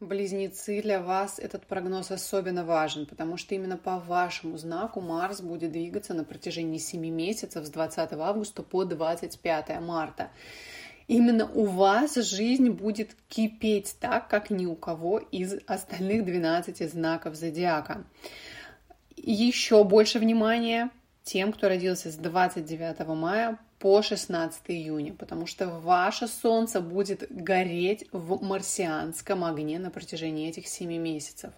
Близнецы, для вас этот прогноз особенно важен, потому что именно по вашему знаку Марс будет двигаться на протяжении 7 месяцев с 20 августа по 25 марта. Именно у вас жизнь будет кипеть так, как ни у кого из остальных 12 знаков зодиака. Еще больше внимания тем, кто родился с 29 мая по 16 июня, потому что ваше Солнце будет гореть в марсианском огне на протяжении этих 7 месяцев.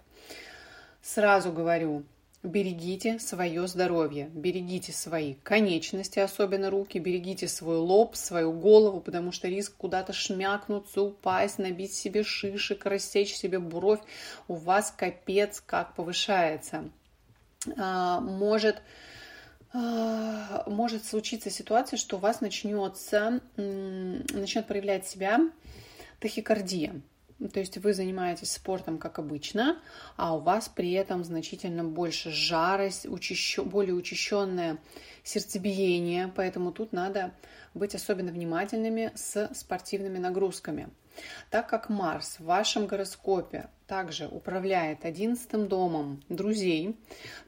Сразу говорю, берегите свое здоровье, берегите свои конечности, особенно руки, берегите свой лоб, свою голову, потому что риск куда-то шмякнуться, упасть, набить себе шишек, рассечь себе бровь у вас капец как повышается. А, может может случиться ситуация, что у вас начнется, начнет проявлять себя тахикардия. То есть вы занимаетесь спортом как обычно, а у вас при этом значительно больше жарость, учащен, более учащенное сердцебиение, поэтому тут надо быть особенно внимательными с спортивными нагрузками. Так как Марс в вашем гороскопе также управляет одиннадцатым домом друзей,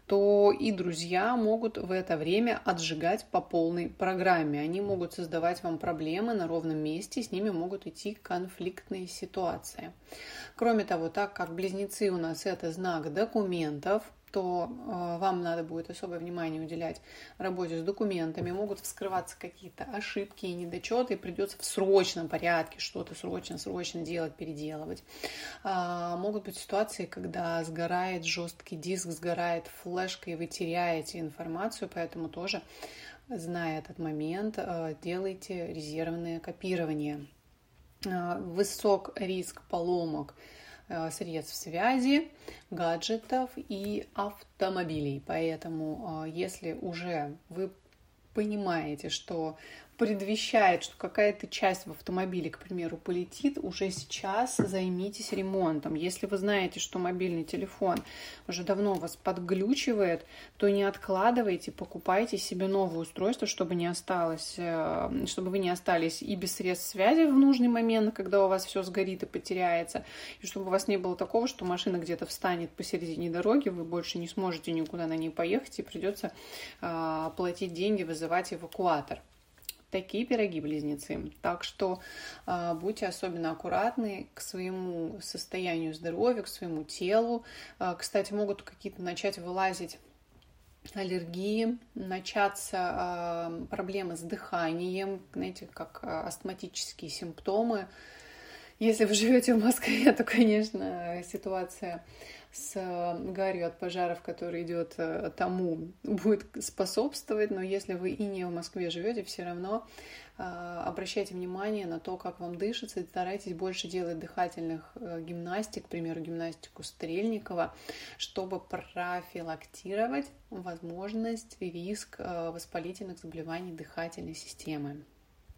то и друзья могут в это время отжигать по полной программе. Они могут создавать вам проблемы на ровном месте, с ними могут идти конфликтные ситуации. Кроме того, так как близнецы у нас это знак документов, то э, вам надо будет особое внимание уделять работе с документами, могут вскрываться какие-то ошибки и недочеты, и придется в срочном порядке что-то срочно-срочно делать, переделывать. А, могут быть ситуации, когда сгорает жесткий диск, сгорает флешка, и вы теряете информацию, поэтому тоже, зная этот момент, э, делайте резервное копирование. А, высок риск поломок – Э, средств связи, гаджетов и автомобилей. Поэтому, э, если уже вы понимаете, что предвещает, что какая-то часть в автомобиле, к примеру, полетит, уже сейчас займитесь ремонтом. Если вы знаете, что мобильный телефон уже давно вас подглючивает, то не откладывайте, покупайте себе новое устройство, чтобы не осталось, э, чтобы вы не остались и без средств связи в нужный момент, когда у вас все сгорит и потеряется, и чтобы у вас не было такого, что машина где-то встанет посередине дороги, вы больше не сможете никуда на ней поехать и придется э, платить деньги, вызывать эвакуатор такие пироги близнецы. Так что э, будьте особенно аккуратны к своему состоянию здоровья, к своему телу. Э, кстати, могут какие-то начать вылазить аллергии, начаться э, проблемы с дыханием, знаете, как астматические симптомы. Если вы живете в Москве, то, конечно, ситуация с э, гарью от пожаров, который идет э, тому, будет способствовать, но если вы и не в Москве живете, все равно э, обращайте внимание на то, как вам дышится, и старайтесь больше делать дыхательных гимнастик, к примеру, гимнастику Стрельникова, чтобы профилактировать возможность и риск воспалительных заболеваний дыхательной системы.